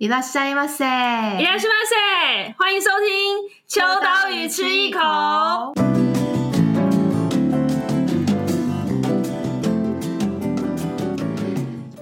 いらっしゃいませ，いらっしゃいませ，欢迎收听《秋刀鱼吃一口》。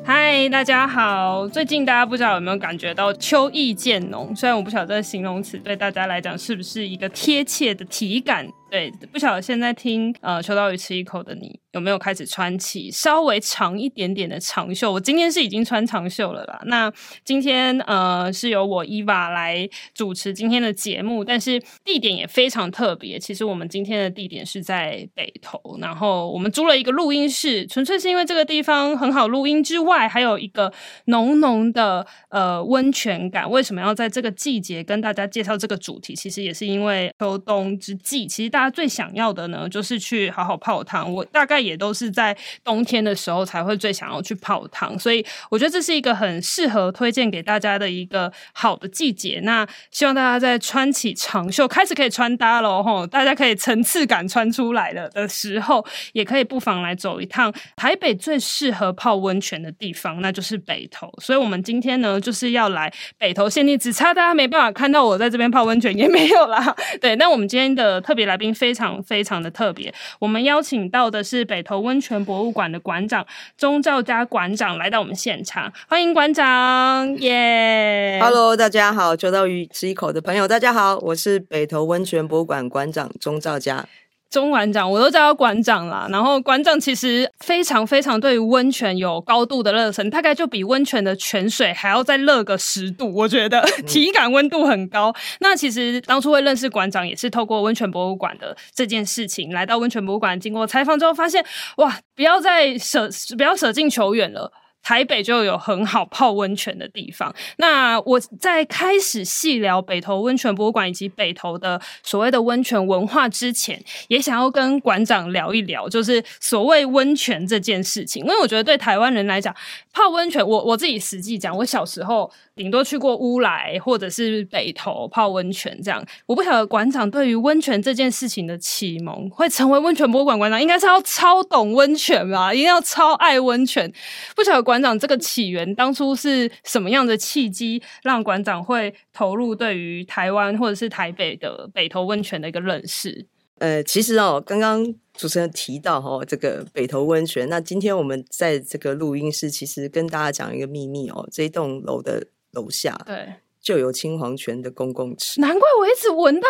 嗨，大家好！最近大家不知道有没有感觉到秋意渐浓？虽然我不晓得这个形容词对大家来讲是不是一个贴切的体感。 对，不晓得现在听呃秋刀鱼吃一口的你有没有开始穿起稍微长一点点的长袖？我今天是已经穿长袖了啦。那今天呃是由我伊娃来主持今天的节目，但是地点也非常特别。其实我们今天的地点是在北投，然后我们租了一个录音室，纯粹是因为这个地方很好录音之外，还有一个浓浓的呃温泉感。为什么要在这个季节跟大家介绍这个主题？其实也是因为秋冬之际，其实大。大家最想要的呢，就是去好好泡汤。我大概也都是在冬天的时候才会最想要去泡汤，所以我觉得这是一个很适合推荐给大家的一个好的季节。那希望大家在穿起长袖，开始可以穿搭了吼，大家可以层次感穿出来了的时候，也可以不妨来走一趟台北最适合泡温泉的地方，那就是北投。所以，我们今天呢，就是要来北投限定，只差大家没办法看到我在这边泡温泉，也没有啦。对，那我们今天的特别来宾。非常非常的特别，我们邀请到的是北投温泉博物馆的馆长钟兆佳馆长来到我们现场，欢迎馆长，耶！Hello，大家好，秋刀鱼吃一口的朋友，大家好，我是北投温泉博物馆馆长钟兆佳。钟馆长，我都叫他馆长啦。然后馆长其实非常非常对于温泉有高度的热忱，大概就比温泉的泉水还要再热个十度，我觉得 体感温度很高。那其实当初会认识馆长，也是透过温泉博物馆的这件事情，来到温泉博物馆，经过采访之后，发现哇，不要再舍不要舍近求远了。台北就有很好泡温泉的地方。那我在开始细聊北投温泉博物馆以及北投的所谓的温泉文化之前，也想要跟馆长聊一聊，就是所谓温泉这件事情。因为我觉得对台湾人来讲，泡温泉，我我自己实际讲，我小时候顶多去过乌来或者是北投泡温泉这样。我不晓得馆长对于温泉这件事情的启蒙，会成为温泉博物馆馆长，应该是要超懂温泉吧，一定要超爱温泉。不晓得馆长这个起源当初是什么样的契机，让馆长会投入对于台湾或者是台北的北投温泉的一个认识？呃，其实哦，刚刚主持人提到哈、哦，这个北投温泉，那今天我们在这个录音室，其实跟大家讲一个秘密哦，这一栋楼的楼下，对。就有青黄泉的公共池，难怪我一直闻到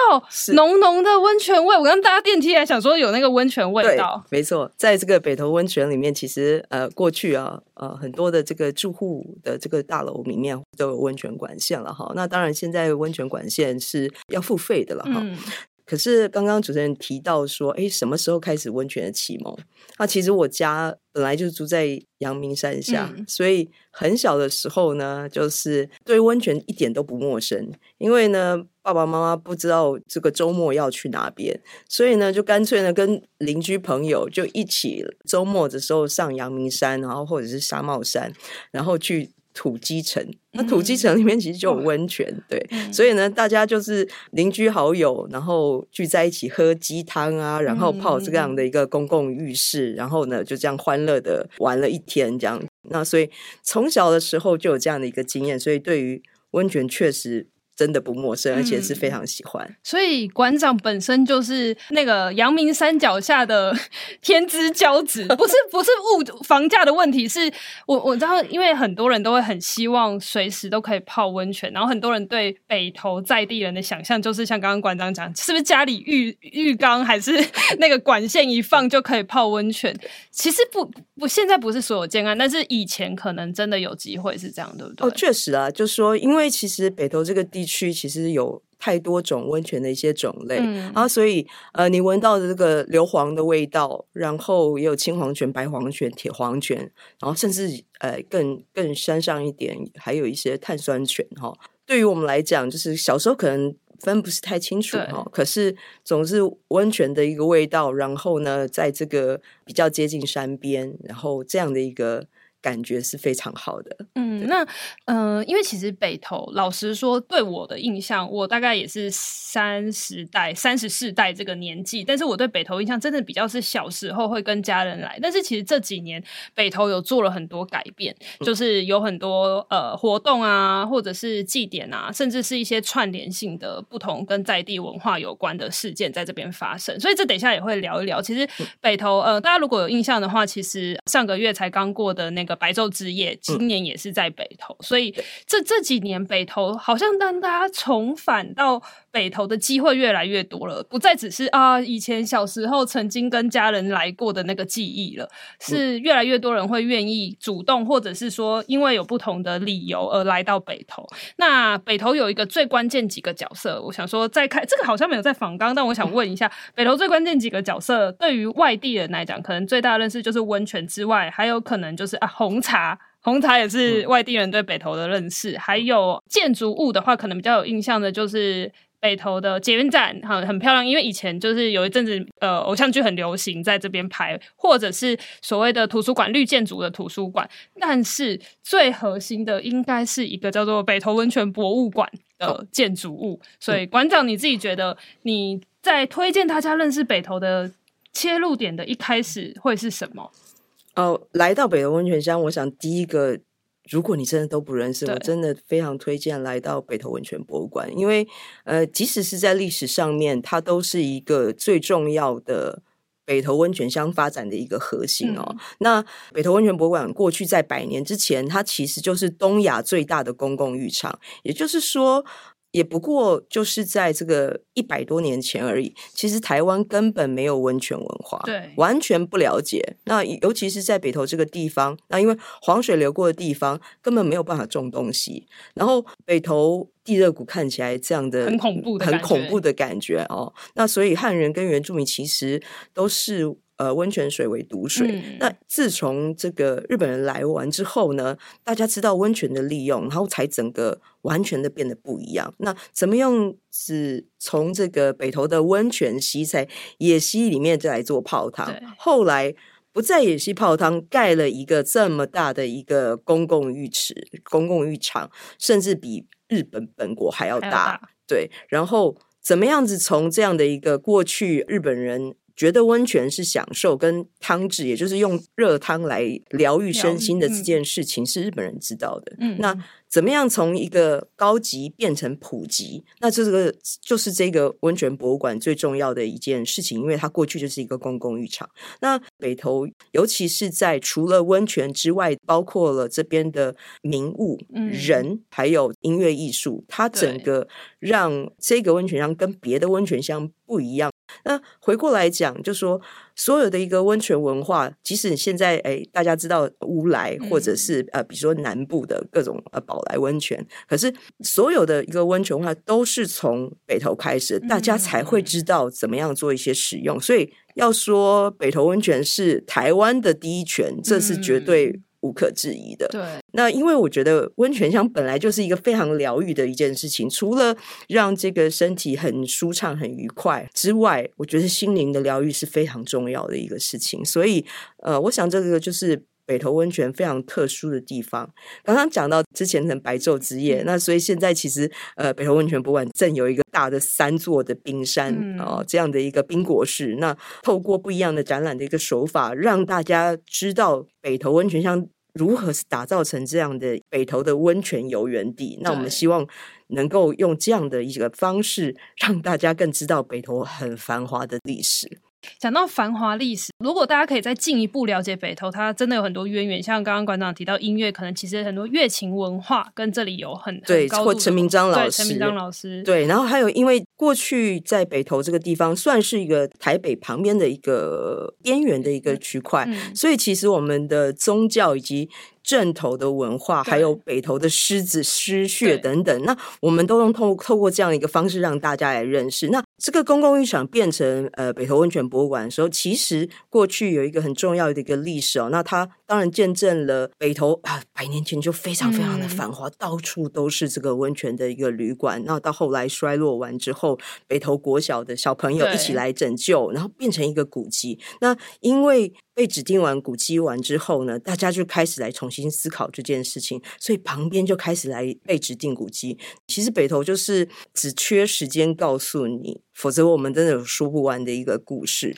浓浓的温泉味。我刚搭电梯还想说有那个温泉味道。没错，在这个北投温泉里面，其实呃过去啊呃很多的这个住户的这个大楼里面都有温泉管线了哈。那当然现在温泉管线是要付费的了哈。嗯可是刚刚主持人提到说，哎，什么时候开始温泉的启蒙？那其实我家本来就住在阳明山下，嗯，所以很小的时候呢，就是对温泉一点都不陌生。因为呢，爸爸妈妈不知道这个周末要去哪边，所以呢，就干脆呢跟邻居朋友就一起周末的时候上阳明山，然后或者是沙帽山，然后去。土鸡城，那土鸡城里面其实就有温泉，嗯，对，嗯，所以呢，大家就是邻居好友，然后聚在一起喝鸡汤啊，然后泡这样的一个公共浴室，嗯，然后呢，就这样欢乐的玩了一天，这样。那所以从小的时候就有这样的一个经验，所以对于温泉确实。真的不陌生，而且是非常喜欢。嗯、所以馆长本身就是那个阳明山脚下的 天之骄子，不是不是物房价的问题，是我我知道，因为很多人都会很希望随时都可以泡温泉，然后很多人对北投在地人的想象就是像刚刚馆长讲，是不是家里浴浴缸还是 那个管线一放就可以泡温泉？其实不不，现在不是所有建案，但是以前可能真的有机会是这样，对不对？哦，确实啊，就是说，因为其实北投这个地。区其实有太多种温泉的一些种类，嗯、然后所以呃，你闻到的这个硫磺的味道，然后也有青黄泉、白黄泉、铁黄泉，然后甚至呃更更山上一点，还有一些碳酸泉哈。对于我们来讲，就是小时候可能分不是太清楚哈，可是总是温泉的一个味道，然后呢，在这个比较接近山边，然后这样的一个。感觉是非常好的。嗯，那呃，因为其实北投，老实说，对我的印象，我大概也是三十代、三十四代这个年纪，但是我对北投印象真的比较是小时候会跟家人来，但是其实这几年北投有做了很多改变，就是有很多呃活动啊，或者是祭典啊，甚至是一些串联性的不同跟在地文化有关的事件在这边发生，所以这等一下也会聊一聊。其实北投呃，大家如果有印象的话，其实上个月才刚过的那个。白昼之夜，今年也是在北投，嗯、所以这这几年北投好像当大家重返到北投的机会越来越多了，不再只是啊以前小时候曾经跟家人来过的那个记忆了，是越来越多人会愿意主动，或者是说因为有不同的理由而来到北投。那北投有一个最关键几个角色，我想说再看这个好像没有在访纲，但我想问一下，嗯、北投最关键几个角色对于外地人来讲，可能最大的认识就是温泉之外，还有可能就是啊红茶，红茶也是外地人对北投的认识，嗯、还有建筑物的话，可能比较有印象的就是。北投的捷运站很很漂亮，因为以前就是有一阵子，呃，偶像剧很流行在这边拍，或者是所谓的图书馆绿建筑的图书馆。但是最核心的应该是一个叫做北投温泉博物馆的建筑物。所以馆长你自己觉得你在推荐大家认识北投的切入点的一开始会是什么？呃，来到北投温泉乡，我想第一个。如果你真的都不认识，我真的非常推荐来到北投温泉博物馆，因为呃，即使是在历史上面，它都是一个最重要的北投温泉乡发展的一个核心哦。嗯、那北投温泉博物馆过去在百年之前，它其实就是东亚最大的公共浴场，也就是说。也不过就是在这个一百多年前而已。其实台湾根本没有温泉文化，对，完全不了解。那尤其是在北投这个地方，那因为黄水流过的地方，根本没有办法种东西。然后北投地热谷看起来这样的很恐怖的很恐怖的感觉哦。那所以汉人跟原住民其实都是。呃，温泉水为毒水。嗯、那自从这个日本人来完之后呢，大家知道温泉的利用，然后才整个完全的变得不一样。那怎么样是从这个北投的温泉西菜野溪里面再来做泡汤？对后来不在野溪泡汤，盖了一个这么大的一个公共浴池、公共浴场，甚至比日本本国还要大。要大对，然后怎么样子从这样的一个过去日本人。觉得温泉是享受跟汤治，也就是用热汤来疗愈身心的这件事情，是日本人知道的。嗯，那怎么样从一个高级变成普及？那这个就是这个温泉博物馆最重要的一件事情，因为它过去就是一个公共浴场。那北投，尤其是在除了温泉之外，包括了这边的名物、嗯、人，还有音乐艺术，它整个让这个温泉乡跟别的温泉乡不一样。那回过来讲，就说所有的一个温泉文化，即使现在哎，大家知道乌来或者是呃，比如说南部的各种呃宝来温泉，可是所有的一个温泉文化都是从北投开始，大家才会知道怎么样做一些使用。所以要说北投温泉是台湾的第一泉，这是绝对。无可置疑的。对，那因为我觉得温泉乡本来就是一个非常疗愈的一件事情，除了让这个身体很舒畅、很愉快之外，我觉得心灵的疗愈是非常重要的一个事情。所以，呃，我想这个就是。北投温泉非常特殊的地方，刚刚讲到之前的白昼之夜，嗯、那所以现在其实呃，北投温泉博物馆正有一个大的三座的冰山哦、这样的一个冰果室。那透过不一样的展览的一个手法，让大家知道北投温泉乡如何是打造成这样的北投的温泉游园地。那我们希望能够用这样的一个方式，让大家更知道北投很繁华的历史。讲到繁华历史，如果大家可以再进一步了解北投，它真的有很多渊源。像刚刚馆长提到音乐，可能其实很多乐琴文化跟这里有很对，很高或陈明章老师，陈明章老师对。然后还有，因为过去在北投这个地方算是一个台北旁边的一个边缘的一个区块，嗯、所以其实我们的宗教以及正头的文化，对还有北投的狮子、狮穴等等，那我们都能透透过这样一个方式让大家来认识。那这个公共浴场变成呃北投温泉博物馆的时候，其实过去有一个很重要的一个历史哦。那它当然见证了北投啊，百年前就非常非常的繁华，嗯、到处都是这个温泉的一个旅馆。那到后来衰落完之后，北投国小的小朋友一起来拯救，然后变成一个古迹。那因为被指定完古迹完之后呢，大家就开始来重新思考这件事情，所以旁边就开始来被指定古迹。其实北投就是只缺时间告诉你。否则我们真的有说不完的一个故事。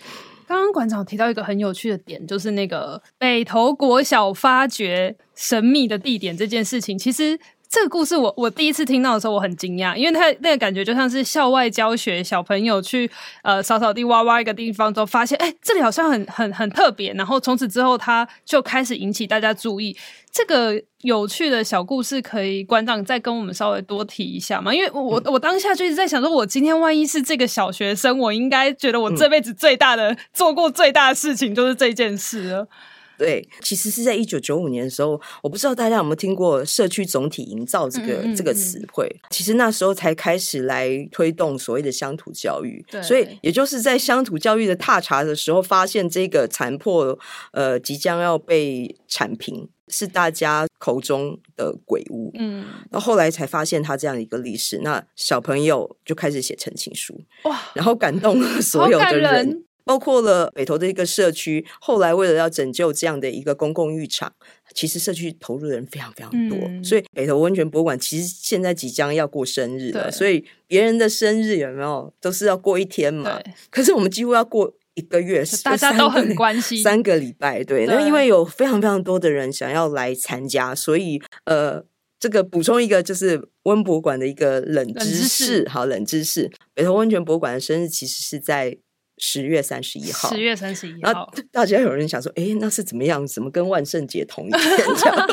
刚刚馆长提到一个很有趣的点，就是那个北投国小发掘神秘的地点这件事情。其实这个故事我我第一次听到的时候，我很惊讶，因为他那个感觉就像是校外教学，小朋友去呃扫扫地、挖挖一个地方之后，发现哎这里好像很 很很特别，然后从此之后他就开始引起大家注意。这个有趣的小故事，可以馆长再跟我们稍微多提一下吗？因为我、嗯、我当下就一直在想说，我今天万一是这个小学生，我应该觉得我这辈子最大的、嗯、做过最大的事情就是这件事了。对，其实是在一九九五年的时候，我不知道大家有没有听过“社区总体营造”这个嗯嗯嗯这个词汇。其实那时候才开始来推动所谓的乡土教育，对所以也就是在乡土教育的踏查的时候，发现这个残破呃即将要被铲平。是大家口中的鬼屋，嗯，然后后来才发现他这样一个历史，那小朋友就开始写陈情书，哇，然后感动了所有的人，包括了北投的一个社区。后来为了要拯救这样的一个公共浴场，其实社区投入的人非常非常多，嗯、所以北投温泉博物馆其实现在即将要过生日了，所以别人的生日有没有都是要过一天嘛？可是我们几乎要过。一个月，大家都很关心。三个礼拜，对，对，那因为有非常非常多的人想要来参加，所以呃，这个补充一个就是温博馆的一个冷知识，知识好，冷知识，北投温泉博物馆的生日其实是在十月三十一号，十月三十一号。然后大家有人想说，哎，那是怎么样？怎么跟万圣节同一天 这样？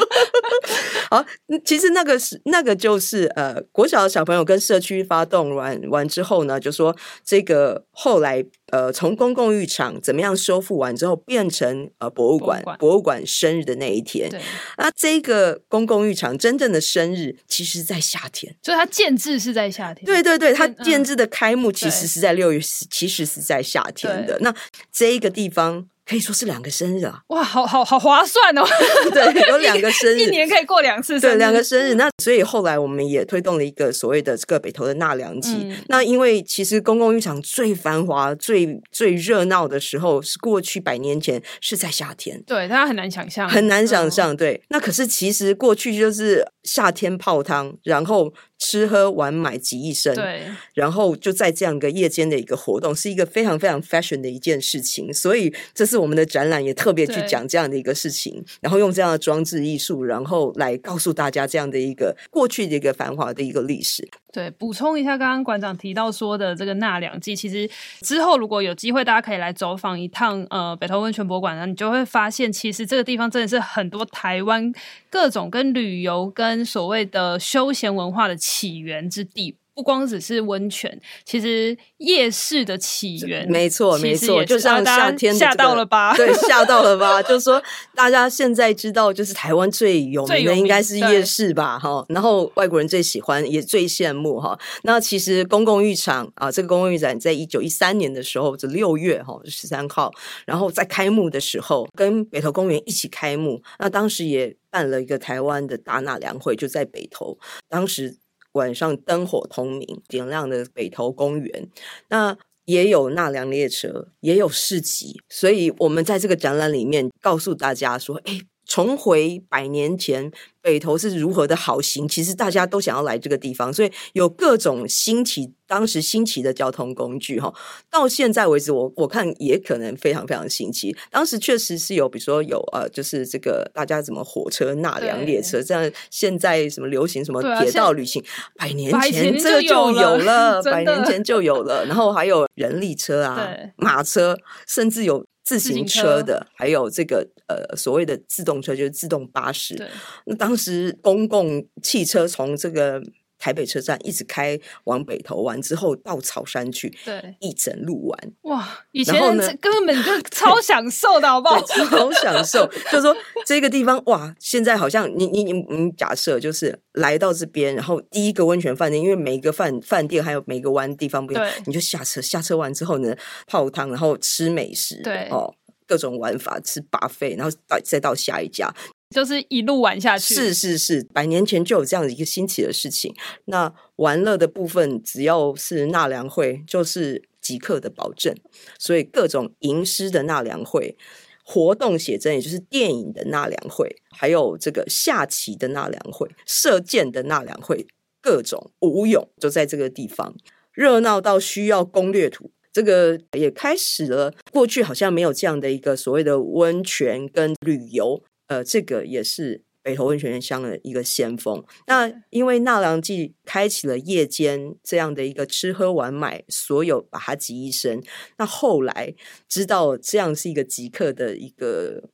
好，其实那个是那个就是呃，国小的小朋友跟社区发动完完之后呢，就说这个后来。呃，从公共浴场怎么样修复完之后，变成呃博物馆，博物馆，生日的那一天。对，那这个公共浴场真正的生日，其实在夏天，所以它建制是在夏天。对对对，它建制的开幕其实是在六月，其实是在夏天的。那这一个地方。可以说是两个生日啊！哇，好好好划算哦！对，有两个生日，一年可以过两次生日。对，两个生日。那所以后来我们也推动了一个所谓的这个北投的纳凉季。嗯、那因为其实公共浴场最繁华、最最热闹的时候是过去百年前，是在夏天。对，大家很难想象，很难想象。对，那可是其实过去就是夏天泡汤，然后。吃喝玩买集一身，对，然后就在这样一个夜间的一个活动，是一个非常非常 fashion 的一件事情。所以这是我们的展览也特别去讲这样的一个事情，然后用这样的装置艺术，然后来告诉大家这样的一个过去的一个繁华的一个历史。对，补充一下，刚刚馆长提到说的这个纳凉季，其实之后如果有机会，大家可以来走访一趟呃北投温泉博物馆呢，你就会发现，其实这个地方真的是很多台湾各种跟旅游跟所谓的休闲文化的起源之地。不光只是温泉，其实夜市的起源，没错没错，就像夏天吓到了吧？对，吓到了吧？就是说，大家现在知道，就是台湾最有名的应该是夜市吧？哈，然后外国人最喜欢，也最羡慕哈。那其实公共浴场啊，这个公共浴场在一九一三年的时候，这六月哈十三号，然后在开幕的时候，跟北投公园一起开幕。那当时也办了一个台湾的大纳凉会，就在北投，当时。晚上灯火通明，点亮的北投公园，那也有纳凉列车，也有市集，所以我们在这个展览里面告诉大家说：“哎。”重回百年前北投是如何的好行，其实大家都想要来这个地方，所以有各种新奇，当时新奇的交通工具哈。到现在为止，我我看也可能非常非常新奇。当时确实是有，比如说有呃，就是这个大家怎么火车纳凉列车，这样现在什么流行什么铁道旅行，百年前这个就有了，百年前就有了。然后还有人力车啊，马车，甚至有。自行车的，还有这个呃所谓的自动车，就是自动巴士。那当时公共汽车从这个。台北车站一直开往北投玩之后到草山去，对，一整路玩。哇，以前根本就超享受的，好不好？超享受，就是说这个地方哇，现在好像你你你你假设就是来到这边，然后第一个温泉饭店，因为每一个饭饭店还有每个玩地方不一样，对，你就下车，下车完之后呢，泡汤，然后吃美食，对哦，各种玩法，吃 buffet，然后到再到下一家。就是一路玩下去，是是是，百年前就有这样一个新奇的事情。那玩乐的部分，只要是纳凉会，就是即刻的保证。所以各种吟诗的纳凉会、活动写真，也就是电影的纳凉会，还有这个下棋的纳凉会、射箭的纳凉会，各种武勇就在这个地方，热闹到需要攻略图。这个也开始了，过去好像没有这样的一个所谓的温泉跟旅游。呃，这个也是北投温泉乡的一个先锋。那因为纳凉季开启了夜间这样的一个吃喝玩买，所有把它集一身。那后来知道这样是一个即刻的一个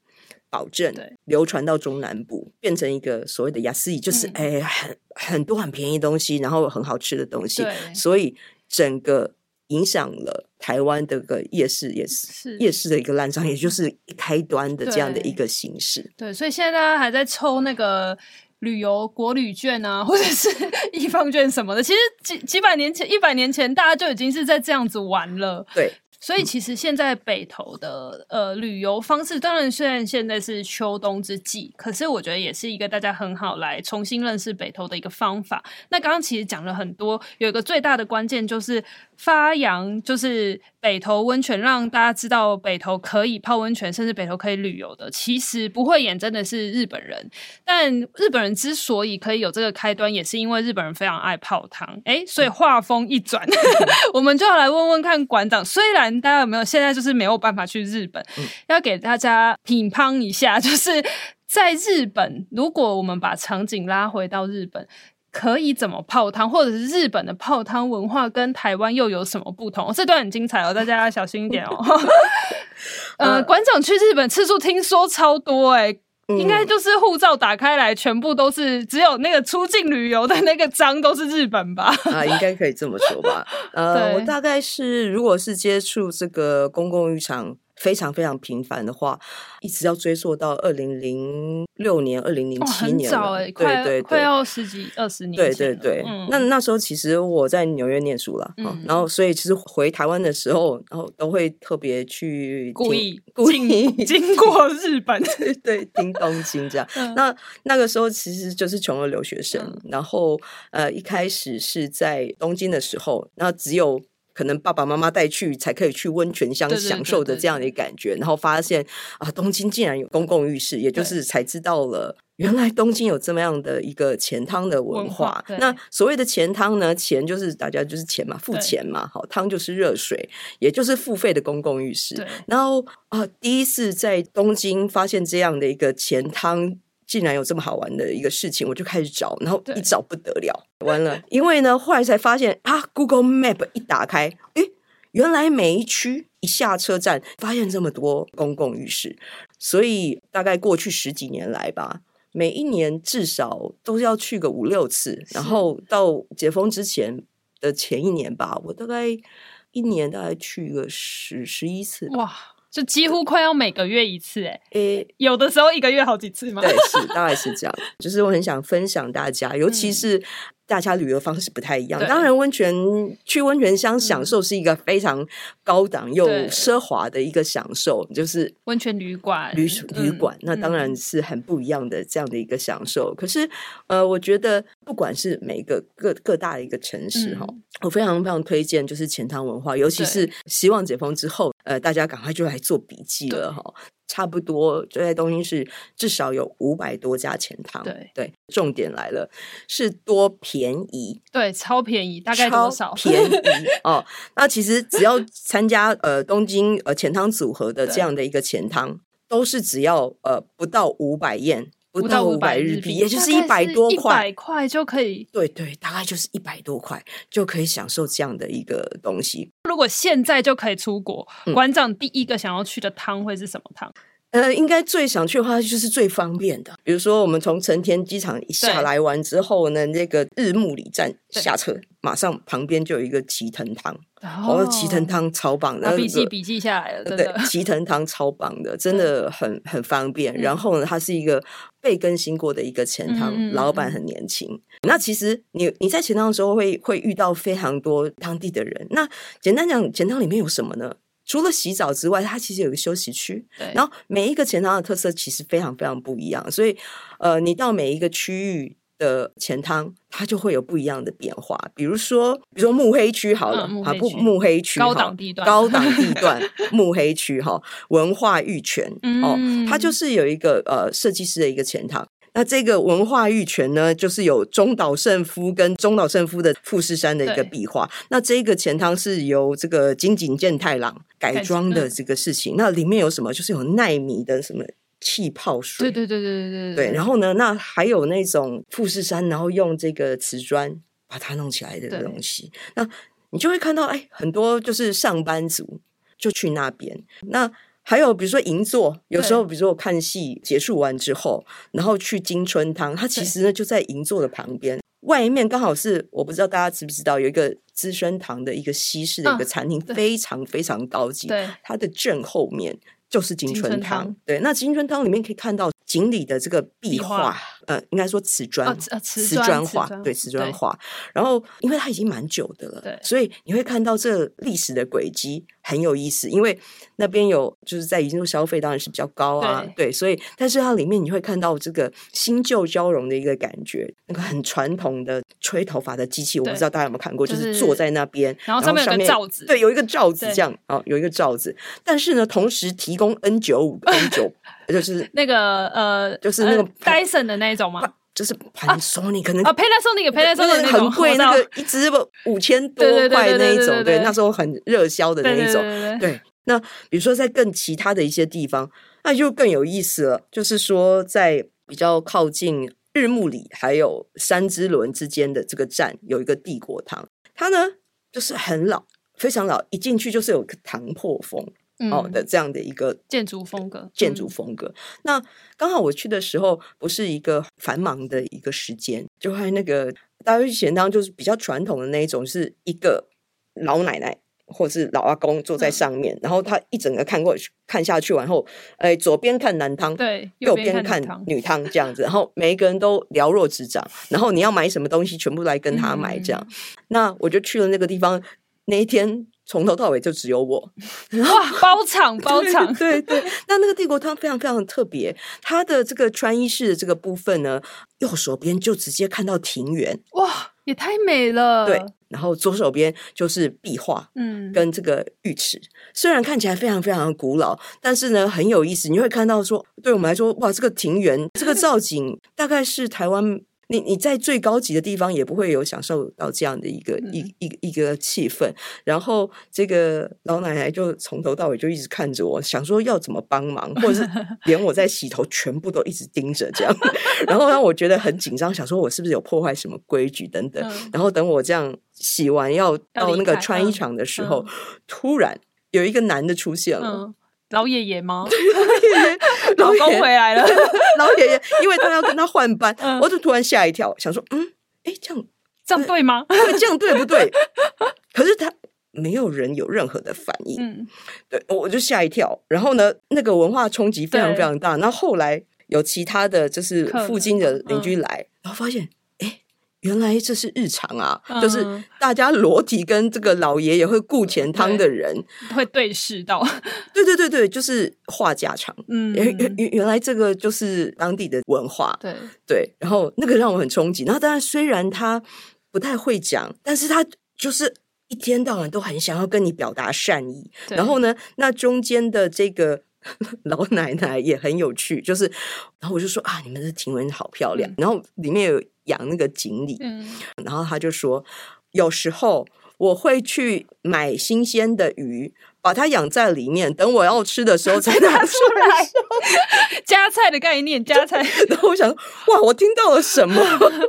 保证，流传到中南部，变成一个所谓的安い，就是哎，很很多很便宜东西，然后很好吃的东西，所以整个。影响了台湾的个夜市，也是，是夜市的一个烂账，也就是开端的这样的一个形式。对，对，所以现在大家还在抽那个旅游国旅券啊，或者是 艺 FUN 券什么的。其实几几百年前、一百年前，大家就已经是在这样子玩了。对。所以其实现在北投的呃旅游方式，当然虽然现在是秋冬之际，可是我觉得也是一个大家很好来重新认识北投的一个方法。那刚刚其实讲了很多，有一个最大的关键就是发扬，就是北投温泉，让大家知道北投可以泡温泉，甚至北投可以旅游的。其实不会演真的是日本人，但日本人之所以可以有这个开端，也是因为日本人非常爱泡汤。哎，所以话锋一转，我们就要来问问看馆长，虽然。大家有没有现在就是没有办法去日本？嗯、要给大家品乓一下，就是在日本，如果我们把场景拉回到日本，可以怎么泡汤，或者是日本的泡汤文化跟台湾又有什么不同？这段很精彩哦，大家要小心一点哦。呃，馆长去日本次数听说超多哎、欸。应该就是护照打开来，全部都是只有那个出境旅游的那个章都是日本吧？啊，应该可以这么说吧。呃，我大概是如果是接触这个公共浴场。非常非常频繁的话，一直要追溯到二零零六年、二零零七年对对对，快要十几二十年。对对对，嗯、那那时候其实我在纽约念书了，嗯、然后所以其实回台湾的时候，然后都会特别去故意故意经过日本，对，听东京这样。嗯、那那个时候其实就是穷的留学生，嗯、然后呃一开始是在东京的时候，那只有。可能爸爸妈妈带去才可以去温泉乡享受的这样的感觉，然后发现啊，东京竟然有公共浴室，也就是才知道了原来东京有这么样的一个钱汤的文化。那所谓的钱汤呢，钱就是大家就是钱嘛，付钱嘛，好，汤就是热水，也就是付费的公共浴室。然后啊，第一次在东京发现这样的一个钱汤。竟然有这么好玩的一个事情，我就开始找，然后一找不得了，完了，因为呢，后来才发现啊，Google Map 一打开，诶，原来每一区一下车站，发现这么多公共浴室，所以大概过去十几年来吧，每一年至少都要去个五六次，然后到解封之前的前一年吧，我大概一年大概去个十十一次，哇。就几乎快要每个月一次，哎，诶，有的时候一个月好几次吗？对，是，大概是这样。就是我很想分享大家，尤其是。大家旅游方式不太一样，当然温泉去温泉乡享受是一个非常高档又奢华的一个享受，就是温泉旅馆。旅旅馆，那当然是很不一样的这样的一个享受。可是，呃，我觉得不管是每一个各各大的一个城市哈，我非常非常推荐就是钱塘文化，尤其是希望解封之后，呃，大家赶快就来做笔记了哈。差不多就在东京市，至少有五百多家钱汤。对对，重点来了，是多便宜？对，超便宜，大概多少？便宜 哦。那其实只要参加呃东京呃钱汤组合的这样的一个钱汤，都是只要呃不到五百円。不到五百日币，也就是一百多块，一百块就可以。对对，大概就是一百多块就可以享受这样的一个东西。如果现在就可以出国，馆长第一个想要去的汤会是什么汤？呃，应该最想去的话就是最方便的，比如说我们从成田机场一下来完之后呢，那个日暮里站下车，马上旁边就有一个齐藤汤，哦，齐藤汤超棒的，笔记笔记下来了，对，齐藤汤超棒的，真的很很方便。然后呢，它是一个被更新过的一个钱汤，老板很年轻。那其实你你在钱汤的时候会会遇到非常多当地的人。那简单讲，钱汤里面有什么呢？除了洗澡之外，它其实有一个休息区。对，然后每一个钱汤的特色其实非常非常不一样，所以呃，你到每一个区域的钱汤，它就会有不一样的变化。比如说，比如说目黑区好了，啊不，目黑区高档地段，高档地段，目黑区哈，文化玉泉哦，它就是有一个呃设计师的一个钱汤。那这个文化玉泉呢，就是有中岛圣夫跟中岛圣夫的富士山的一个壁画。那这个钱汤是由这个金井健太郎改装的这个事情。那里面有什么？就是有奈米的什么气泡水？对对对对对对。对，然后呢，那还有那种富士山，然后用这个瓷砖把它弄起来的东西。那你就会看到，哎，很多就是上班族就去那边。那还有比如说银座，有时候比如说我看戏结束完之后，然后去金春汤，它其实呢就在银座的旁边，外面刚好是我不知道大家知不知道有一个资生堂的一个西式的一个餐厅，嗯、非常非常高级。对，它的正后面就是金春汤。对，那金春汤里面可以看到锦鲤的这个壁画，呃，应该说瓷砖，哦、瓷砖画，对，瓷砖画。然后因为它已经蛮久的了，对，所以你会看到这历史的轨迹。很有意思，因为那边有就是在银座消费当然是比较高啊，对，对，所以但是它里面你会看到这个新旧交融的一个感觉，那个很传统的吹头发的机器，我不知道大家有没有看过，就是、就是坐在那边，然后上面有个罩子，对，有一个罩子这样哦，有一个罩子，但是呢，同时提供 N 九五 N 九，就是那个呃，就是那个 Dyson 的那一种吗？就是 Panasonic 可能啊，Panasonic，Panasonic 很贵，那个一支五千多块那一种，对，那时候很热销的那一种，对。那比如说在更其他的一些地方，那就更有意思了。就是说，在比较靠近日暮里还有三之轮之间的这个站，有一个帝国堂，它呢就是很老，非常老，一进去就是有个唐破风。哦的这样的一个建筑风格，建筑风格。那刚好我去的时候不是一个繁忙的一个时间，就还那个大约钱汤就是比较传统的那一种，是一个老奶奶或者是老阿公坐在上面，然后他一整个看过去看下去，然后哎左边看男汤，对，右边看女汤这样子，然后每一个人都了若指掌，然后你要买什么东西，全部来跟他买这样。那我就去了那个地方，那一天。从头到尾就只有我，哇！包场包场，对对，对。那那个帝国汤非常非常的特别，它的这个穿衣室的这个部分呢，右手边就直接看到庭园，哇，也太美了。对，然后左手边就是壁画，嗯，跟这个浴池，嗯、虽然看起来非常非常的古老，但是呢很有意思。你会看到说，对我们来说，哇，这个庭园这个造景大概是台湾。你你在最高级的地方也不会有享受到这样的一个、嗯、一一一个气氛，然后这个老奶奶就从头到尾就一直看着我，想说要怎么帮忙，或者是 连我在洗头全部都一直盯着这样，然后让我觉得很紧张，想说我是不是有破坏什么规矩等等，嗯、然后等我这样洗完要到那个穿衣场的时候，嗯、突然有一个男的出现了。嗯老爷爷吗？老公回来了，老爷爷，因为他要跟他换班，嗯、我就突然吓一跳，想说，嗯，哎，这样这样对吗？这样对不对？可是他没有人有任何的反应，嗯，对，我就吓一跳。然后呢，那个文化冲击非常非常大。然后后来有其他的就是附近的邻居来，嗯、然后发现。原来这是日常啊，嗯、就是大家裸体跟这个老爷爷会顾钱汤的人会对视到，对对对对，就是话家常。嗯，原原原来这个就是当地的文化，对对。然后那个让我很冲击。然后当然，虽然他不太会讲，但是他就是一天到晚都很想要跟你表达善意。然后呢，那中间的这个老奶奶也很有趣，就是，然后我就说啊，你们的庭园好漂亮。嗯、然后里面有。养那个锦鲤，嗯、然后他就说，有时候我会去买新鲜的鱼，把它养在里面，等我要吃的时候才拿出来。加菜的概念，加菜。然后我想，哇，我听到了什么？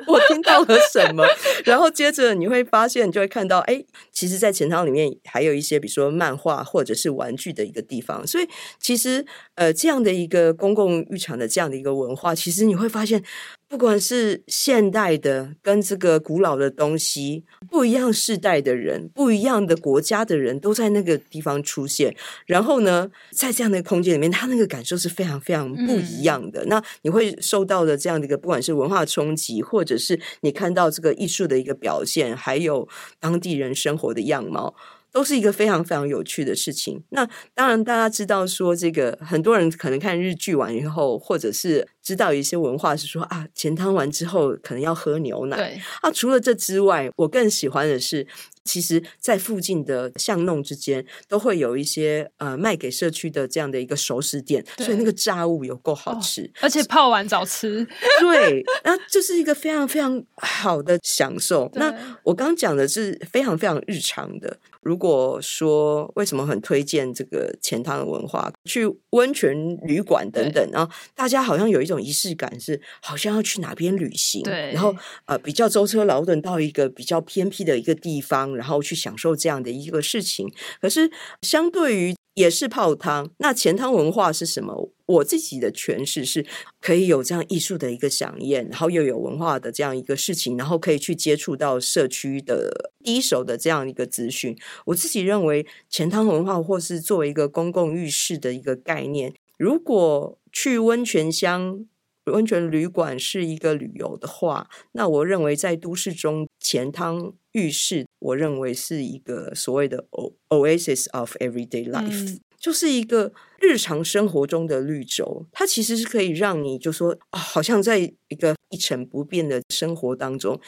我听到了什么？然后接着你会发现，你就会看到，哎，其实，在钱塘里面还有一些，比如说漫画或者是玩具的一个地方。所以，其实，呃，这样的一个公共浴场的这样的一个文化，其实你会发现。不管是现代的跟这个古老的东西不一样，世代的人不一样的国家的人都在那个地方出现。然后呢，在这样的空间里面，他那个感受是非常非常不一样的。嗯、那你会受到的这样的一个，不管是文化冲击，或者是你看到这个艺术的一个表现，还有当地人生活的样貌。都是一个非常非常有趣的事情。那当然，大家知道说这个，很多人可能看日剧完以后，或者是知道一些文化是说啊，前汤完之后可能要喝牛奶。对啊，除了这之外，我更喜欢的是。其实，在附近的巷弄之间，都会有一些呃卖给社区的这样的一个熟食店，所以那个炸物有够好吃，哦，而且泡完早吃。对，那这是一个非常非常好的享受。那我刚讲的是非常非常日常的。如果说为什么很推荐这个钱汤的文化，去温泉旅馆等等，然后大家好像有一种仪式感，是好像要去哪边旅行，对，然后呃比较舟车劳顿到一个比较偏僻的一个地方。然后去享受这样的一个事情，可是相对于也是泡汤，那钱汤文化是什么？我自己的诠释是，可以有这样艺术的一个饗宴，然后又有文化的这样一个事情，然后可以去接触到社区的第一手的这样一个资讯。我自己认为，钱汤文化或是作为一个公共浴室的一个概念，如果去温泉乡。温泉旅馆是一个旅游的话，那我认为在都市中，钱汤浴室，我认为是一个所谓的 oasis of everyday life，就是一个日常生活中的绿洲。它其实是可以让你就说，哦，好像在一个一成不变的生活当中，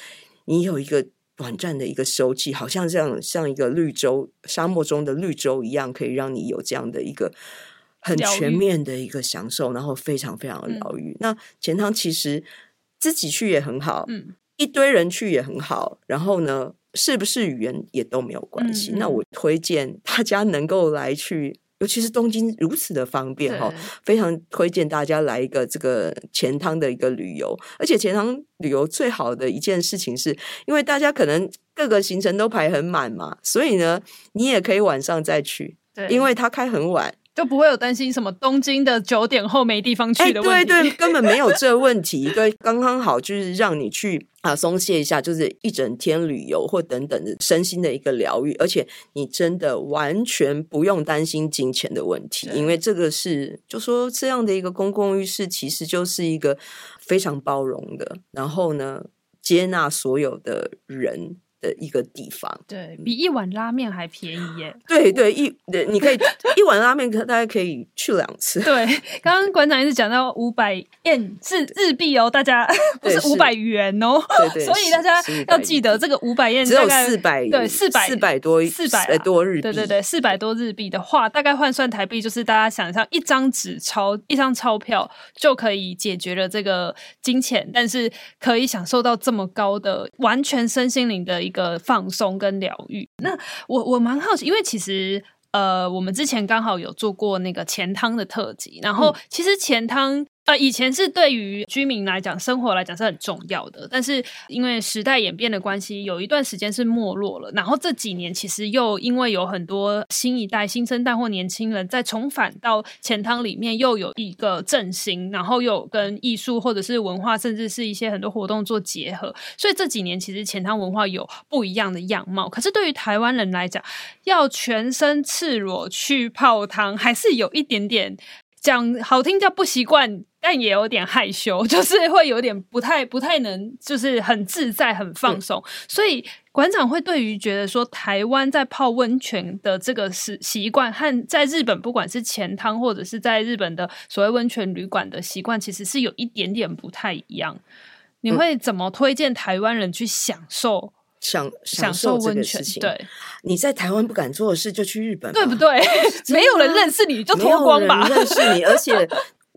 你有一个短暂的一个休憩，好像这样像一个绿洲，沙漠中的绿洲一样，可以让你有这样的一个。很全面的一个享受，然后非常非常的疗愈。嗯、那钱汤其实自己去也很好，嗯，一堆人去也很好。然后呢，是不是语言也都没有关系。嗯、那我推荐大家能够来去，尤其是东京如此的方便哈，非常推荐大家来一个这个钱汤的一个旅游。而且钱汤旅游最好的一件事情是，因为大家可能各个行程都排很满嘛，所以呢，你也可以晚上再去，对，因为它开很晚。就不会有担心什么东京的九点后没地方去的问题。欸、对对，根本没有这问题。对，刚刚好就是让你去啊松懈一下，就是一整天旅游或等等的身心的一个疗愈，而且你真的完全不用担心金钱的问题，因为这个是就说这样的一个公共浴室其实就是一个非常包容的，然后呢接纳所有的人。的一个地方，对，比一碗拉面还便宜耶！对对，一你可以 一碗拉面，可大概可以去两次。对，刚刚馆长一直讲到五百円是日币哦，大家不是五百元哦，对对，所以大家要记得这个五百円只有四百，对，四百四百多四百多日币，对对对，四百多日币的话，大概换算台币就是大家想象一张纸钞一张钞票就可以解决了这个金钱，但是可以享受到这么高的完全身心灵的。一个放松跟疗愈，那我我蛮好奇，因为其实呃，我们之前刚好有做过那个钱汤的特辑，然后其实钱汤。呃，以前是对于居民来讲，生活来讲是很重要的，但是因为时代演变的关系，有一段时间是没落了。然后这几年其实又因为有很多新一代、新生代或年轻人在重返到钱汤里面，又有一个振兴，然后又跟艺术或者是文化，甚至是一些很多活动做结合。所以这几年其实钱汤文化有不一样的样貌。可是对于台湾人来讲，要全身赤裸去泡汤，还是有一点点讲好听叫不习惯。但也有点害羞，就是会有点不太不太能，就是很自在、很放松。嗯、所以馆长会对于觉得说，台湾在泡温泉的这个习习惯，和在日本不管是前汤或者是在日本的所谓温泉旅馆的习惯，其实是有一点点不太一样。你会怎么推荐台湾人去享受享享受温泉？对，你在台湾不敢做的事，就去日本，对不对？没有人认识你就脱光吧，认识你，而且。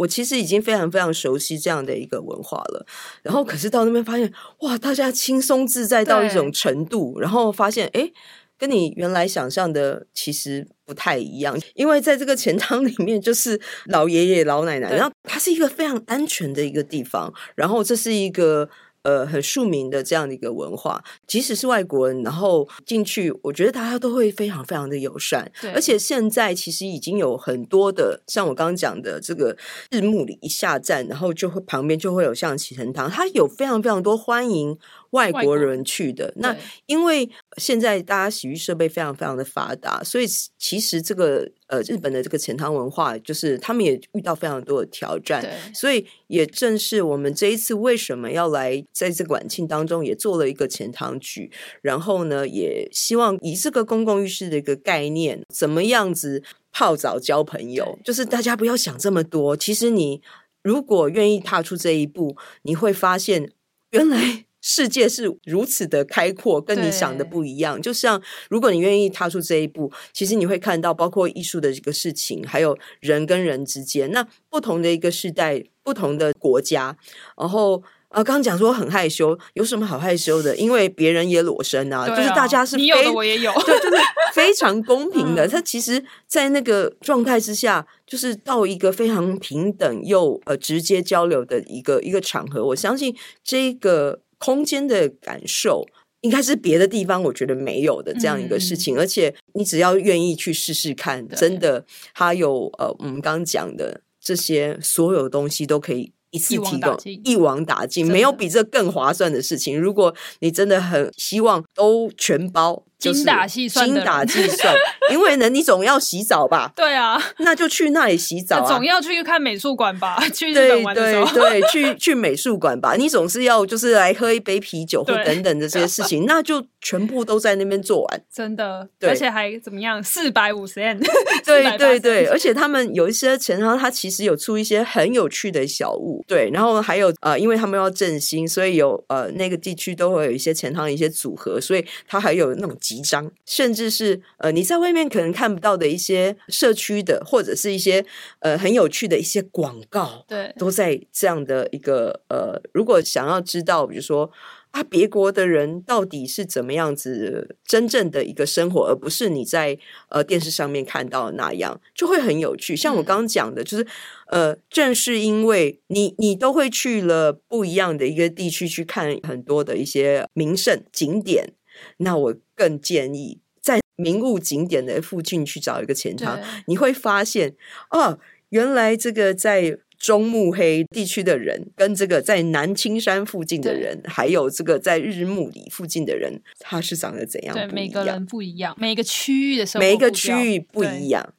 我其实已经非常非常熟悉这样的一个文化了，然后可是到那边发现，哇，大家轻松自在到一种程度，然后发现，哎，跟你原来想象的其实不太一样，因为在这个钱塘里面就是老爷爷老奶奶，然后它是一个非常安全的一个地方，然后这是一个。呃，很庶民的这样的一个文化，即使是外国人，然后进去，我觉得大家都会非常非常的友善。对，而且现在其实已经有很多的，像我刚刚讲的这个日暮里一下站，然后就会旁边就会有像启程堂，它有非常非常多欢迎。外国人去的，那，因为现在大家洗浴设备非常非常的发达，所以其实这个呃日本的这个钱汤文化，就是他们也遇到非常多的挑战，所以也正是我们这一次为什么要来在这个晚庆当中也做了一个钱汤剧，然后呢，也希望以这个公共浴室的一个概念，怎么样子泡澡交朋友，就是大家不要想这么多，其实你如果愿意踏出这一步，你会发现原来。世界是如此的开阔，跟你想的不一样。就像如果你愿意踏出这一步，其实你会看到，包括艺术的这个事情，还有人跟人之间，那不同的一个时代，不同的国家。然后啊，刚刚讲说很害羞，有什么好害羞的？因为别人也裸身啊，啊就是大家是非你有的我也有，对，就是非常公平的。他、嗯、其实，在那个状态之下，就是到一个非常平等又呃直接交流的一个一个场合。我相信这个。空间的感受应该是别的地方我觉得没有的这样一个事情，嗯、而且你只要愿意去试试看，真的，它有呃，我们刚刚讲的这些所有东西都可以一次提供，一网打尽，没有比这更划算的事情。如果你真的很希望都全包。精打细算，精打细算，因为呢，你总要洗澡吧？对啊，那就去那里洗澡啊。总要去看美术馆吧？去日本玩的时候，对对对，去去美术馆吧。你总是要就是来喝一杯啤酒或等等的这些事情，那就全部都在那边做完。真的，而且还怎么样？四百五十 yen。对对对，而且他们有一些钱，然后他其实有出一些很有趣的小物。对，然后还有呃，因为他们要振兴，所以有呃那个地区都会有一些钱汤的一些组合，所以他还有那种。集章，甚至是呃，你在外面可能看不到的一些社区的，或者是一些呃很有趣的一些广告，对，都在这样的一个呃，如果想要知道，比如说啊，别国的人到底是怎么样子真正的一个生活，而不是你在呃电视上面看到的那样，就会很有趣。像我刚刚讲的，就是呃，正是因为你你都会去了不一样的一个地区去看很多的一些名胜景点。那我更建议在名物景点的附近去找一个钱汤，你会发现哦，原来这个在中目黑地区的人，跟这个在南青山附近的人，还有这个在日暮里附近的人，他是长得怎样？对，每个人不一样，每个区域的生活，每一个区域不一样，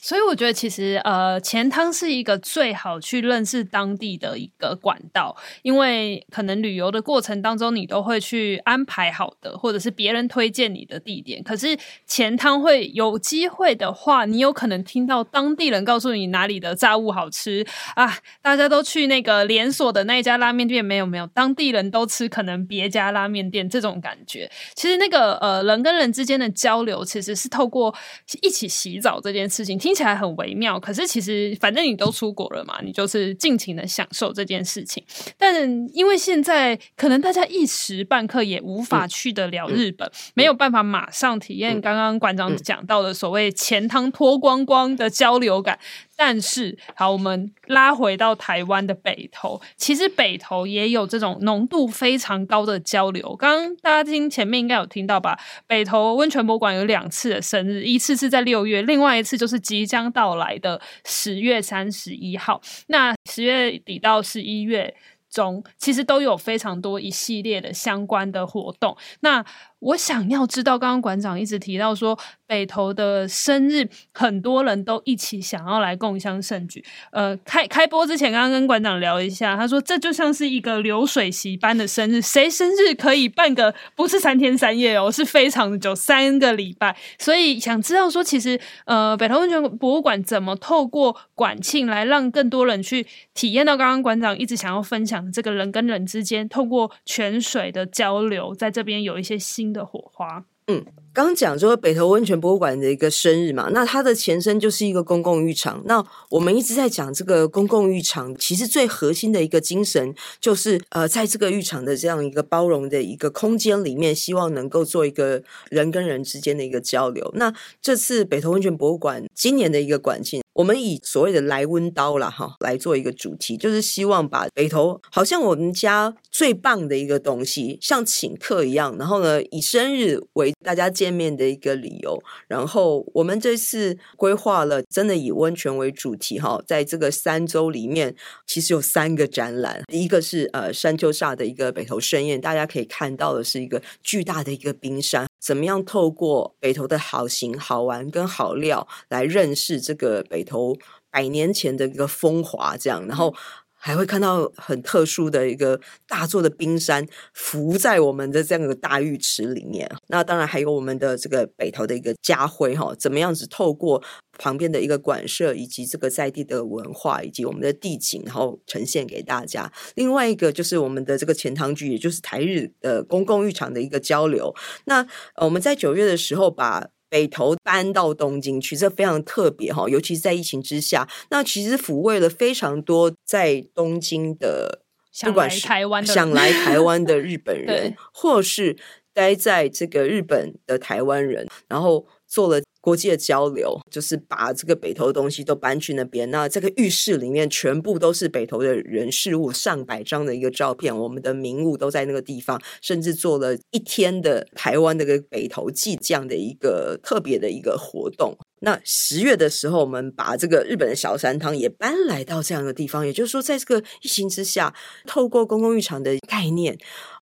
所以我觉得，其实呃，钱汤是一个最好去认识当地的一个管道，因为可能旅游的过程当中，你都会去安排好的，或者是别人推荐你的地点。可是钱汤会有机会的话，你有可能听到当地人告诉你哪里的炸物好吃啊！大家都去那个连锁的那一家拉面店，没有没有，当地人都吃可能别家拉面店这种感觉。其实那个呃，人跟人之间的交流，其实是透过一起洗澡这件事情。听起来很微妙，可是其实反正你都出国了嘛，你就是尽情的享受这件事情。但因为现在可能大家一时半刻也无法去得了日本，没有办法马上体验刚刚馆长讲到的所谓钱汤脱光光的交流感。但是，好，我们拉回到台湾的北投，其实北投也有这种浓度非常高的交流。刚刚大家听前面应该有听到吧？北投温泉博物馆有两次的生日，一次是在六月，另外一次就是即将到来的十月三十一号。那十月底到十一月中，其实都有非常多一系列的相关的活动。那我想要知道，刚刚馆长一直提到说，北投的生日，很多人都一起想要来共襄盛举。呃，开开播之前，刚刚跟馆长聊一下，他说这就像是一个流水席般的生日，谁生日可以办个不是三天三夜哦，是非常久，三个礼拜。所以想知道说，其实呃，北投温泉博物馆怎么透过馆庆来让更多人去体验到刚刚馆长一直想要分享的这个人跟人之间透过泉水的交流，在这边有一些新的火花。嗯。刚讲说北投温泉博物馆的一个生日嘛，那它的前身就是一个公共浴场。那我们一直在讲这个公共浴场，其实最核心的一个精神就是呃，在这个浴场的这样一个包容的一个空间里面，希望能够做一个人跟人之间的一个交流。那这次北投温泉博物馆今年的一个馆庆。我们以所谓的来温刀啦哈来做一个主题，就是希望把北投好像我们家最棒的一个东西，像请客一样，然后呢，以生日为大家见面的一个理由。然后我们这次规划了，真的以温泉为主题哈，在这个三周里面，其实有三个展览，一个是呃山丘下的一个北投盛宴，大家可以看到的是一个巨大的一个冰山。怎么样透过北投的好行、好玩跟好料来认识这个北投百年前的一个风华？这样，然后还会看到很特殊的一个大座的冰山浮在我们的这样一个大浴池里面。那当然还有我们的这个北投的一个家徽哈，怎么样子透过？旁边的一个馆舍，以及这个在地的文化，以及我们的地景，然后呈现给大家。另外一个就是我们的这个钱塘局，也就是台日的公共浴场的一个交流。那我们在九月的时候把北投搬到东京去，这非常特别哈，尤其是在疫情之下。那其实抚慰了非常多在东京的，不管是台湾想来台湾的日本 人，或是待在这个日本的台湾人，然后做了。国际的交流，就是把这个北投的东西都搬去那边。那这个浴室里面全部都是北投的人事物，上百张的一个照片，我们的名物都在那个地方。甚至做了一天的台湾的个北投记这样的一个特别的一个活动。那十月的时候，我们把这个日本的小山汤也搬来到这样的地方。也就是说，在这个疫情之下，透过公共浴场的概念。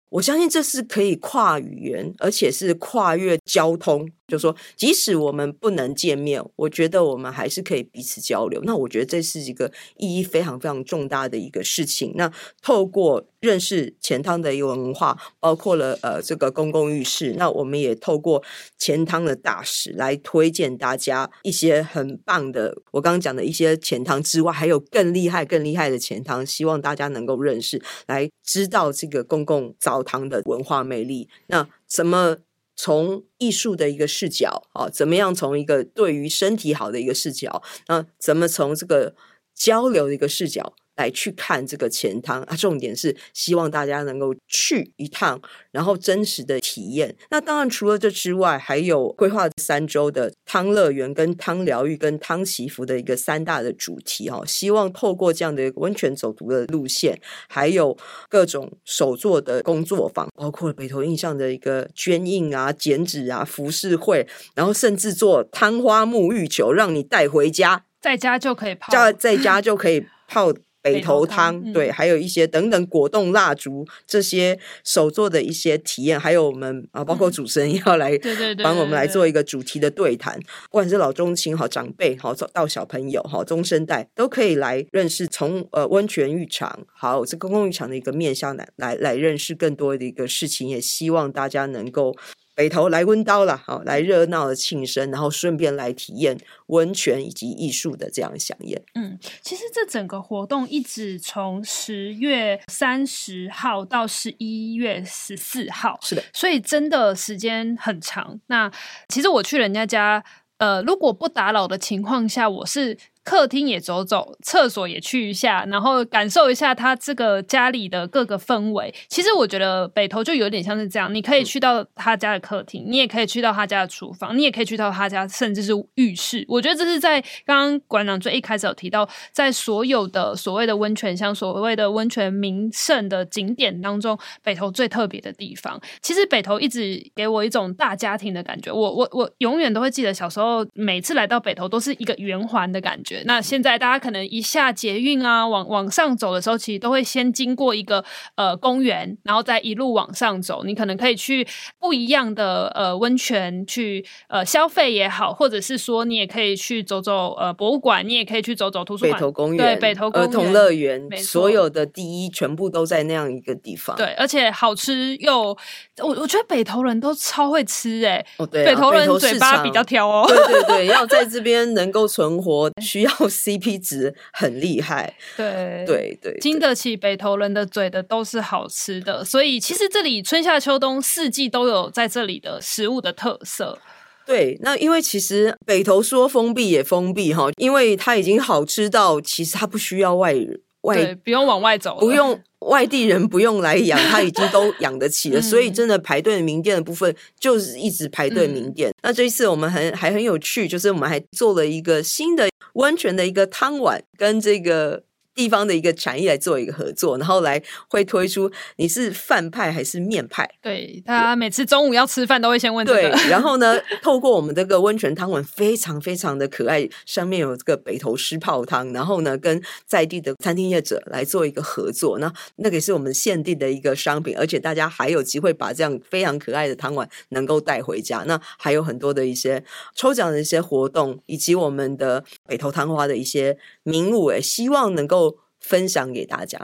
我相信这是可以跨语言，而且是跨越交通。就说，即使我们不能见面，我觉得我们还是可以彼此交流。那我觉得这是一个意义非常非常重大的一个事情。那透过认识钱汤的一个文化，包括了呃这个公共浴室，那我们也透过钱汤的大使来推荐大家一些很棒的。我刚刚讲的一些钱汤之外，还有更厉害、更厉害的钱汤，希望大家能够认识，来知道这个公共澡堂的文化魅力。那怎么？从艺术的一个视角啊，怎么样从一个对于身体好的一个视角，那怎么从这个交流的一个视角？来去看这个钱汤啊，重点是希望大家能够去一趟，然后真实的体验。那当然除了这之外，还有规划三周的汤乐园、跟汤疗愈、跟汤祈福的一个三大的主题哈。希望透过这样的温泉走读的路线，还有各种手作的工作坊，包括北投印象的一个捐印啊、剪纸啊、浮世绘，然后甚至做汤花沐浴球，让你带回家，在家就可以泡，在在家就可以泡。北投汤，对，还有一些等等果冻蜡烛这些手作的一些体验，还有我们啊，包括主持人要来 帮我们来做一个主题的对谈，不管是老中青好长辈好到小朋友好中生代都可以来认识从呃温泉浴场好这公共浴场的一个面向来来来认识更多的一个事情，也希望大家能够。北投来温刀了，好来热闹的庆生，然后顺便来体验温泉以及艺术的这样飨宴。嗯，其实这整个活动一直从十月三十号到十一月十四号，是的，所以真的时间很长。那其实我去人家家，呃，如果不打扰的情况下，我是。客厅也走走，厕所也去一下，然后感受一下他这个家里的各个氛围。其实我觉得北投就有点像是这样，你可以去到他家的客厅，你也可以去到他家的厨房，你也可以去到他家，甚至是浴室。我觉得这是在刚刚馆长最一开始有提到，在所有的所谓的温泉乡、所谓的温泉名胜的景点当中，北投最特别的地方。其实北投一直给我一种大家庭的感觉。我我我永远都会记得小时候每次来到北投都是一个圆环的感觉。那现在大家可能一下捷运啊，往往上走的时候，其实都会先经过一个呃公园，然后再一路往上走。你可能可以去不一样的呃温泉去呃消费也好，或者是说你也可以去走走呃博物馆，你也可以去走走图书馆、北投公园、对北投公园、儿童乐园，所有的第一全部都在那样一个地方。对，而且好吃又我我觉得北投人都超会吃哎、欸，哦对、啊，北投人嘴巴比较挑哦。对对对，要在这边能够存活 需。要 CP 值很厉害。对对对，经得起北投人的嘴的都是好吃的，所以其实这里春夏秋冬四季都有在这里的食物的特色。对，那因为其实北投说封闭也封闭哈，因为它已经好吃到其实它不需要外外不用往外走，不用外地人不用来养，它已经都 养得起了。嗯、所以真的排队名店的部分就是一直排队名店。嗯、那这一次我们很还很有趣，就是我们还做了一个新的温泉的一个汤碗跟这个。地方的一个产业来做一个合作，然后来会推出你是饭派还是面派？对，大家每次中午要吃饭都会先问这个。对，然后呢，透过我们这个温泉汤碗非常非常的可爱，上面有这个北投湿泡汤，然后呢，跟在地的餐厅业者来做一个合作，那那个也是我们限定的一个商品，而且大家还有机会把这样非常可爱的汤碗能够带回家。那还有很多的一些抽奖的一些活动，以及我们的北投汤花的一些名物，哎，希望能够。分享给大家。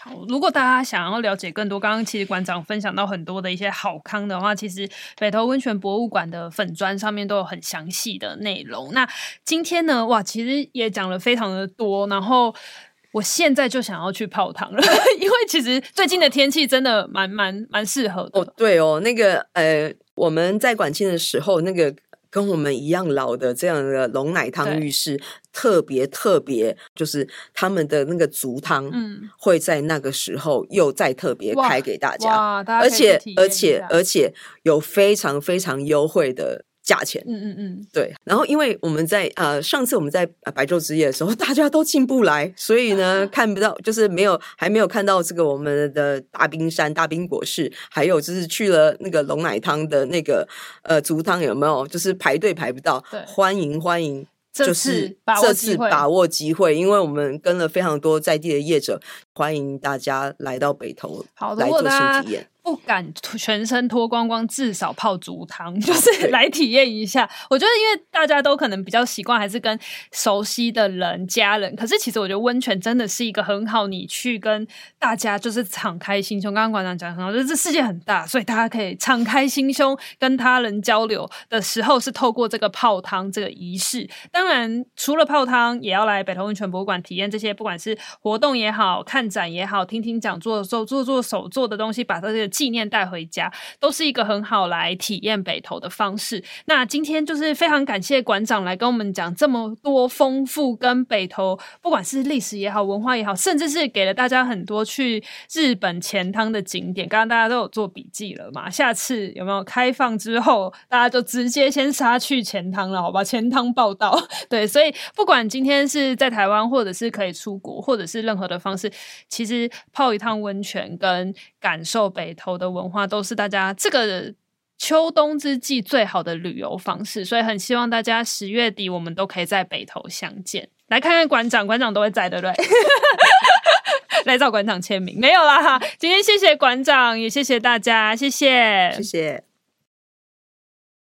好，如果大家想要了解更多，刚刚其实馆长分享到很多的一些好康的话，其实北投温泉博物馆的粉砖上面都有很详细的内容。那今天呢，哇，其实也讲了非常的多，然后我现在就想要去泡汤了，因为其实最近的天气真的蛮蛮蛮适合的。哦，对哦，那个呃，我们在管庆的时候那个。跟我们一样老的这样的龙奶汤浴室，特别特别，就是他们的那个足汤，嗯，会在那个时候又再特别开给大家，哇，大家而且而且而且有非常非常优惠的。价钱，嗯嗯嗯，对。然后，因为我们在呃上次我们在白昼之夜的时候，大家都进不来，所以呢 看不到，就是没有还没有看到这个我们的大冰山、大冰果室，还有就是去了那个龙奶汤的那个呃足汤有没有？就是排队排不到，对，欢迎欢迎。就是这次把握机会，因为我们跟了非常多在地的业者，欢迎大家来到北投，好来做新体验。不敢全身脱光光，至少泡足汤，就是来体验一下。我觉得，因为大家都可能比较习惯，还是跟熟悉的人、家人。可是，其实我觉得温泉真的是一个很好，你去跟大家就是敞开心胸。刚刚馆长讲很好，就是这世界很大，所以大家可以敞开心胸跟他人交流的时候，是透过这个泡汤这个仪式。当然，除了泡汤，也要来北投温泉博物馆体验这些，不管是活动也好看展也好，听听讲座的时候做做手做的东西，把这些。纪念带回家都是一个很好来体验北投的方式。那今天就是非常感谢馆长来跟我们讲这么多丰富跟北投，不管是历史也好、文化也好，甚至是给了大家很多去日本钱汤的景点。刚刚大家都有做笔记了嘛？下次有没有开放之后，大家就直接先杀去钱汤了？好吧，钱汤报道。对，所以不管今天是在台湾，或者是可以出国，或者是任何的方式，其实泡一趟温泉跟感受北投。的文化都是大家这个秋冬之际最好的旅游方式，所以很希望大家十月底我们都可以在北投相见。来看看馆长，馆长都会在，对不对？来找馆长签名，没有啦。今天谢谢馆长，也谢谢大家，谢谢，谢谢。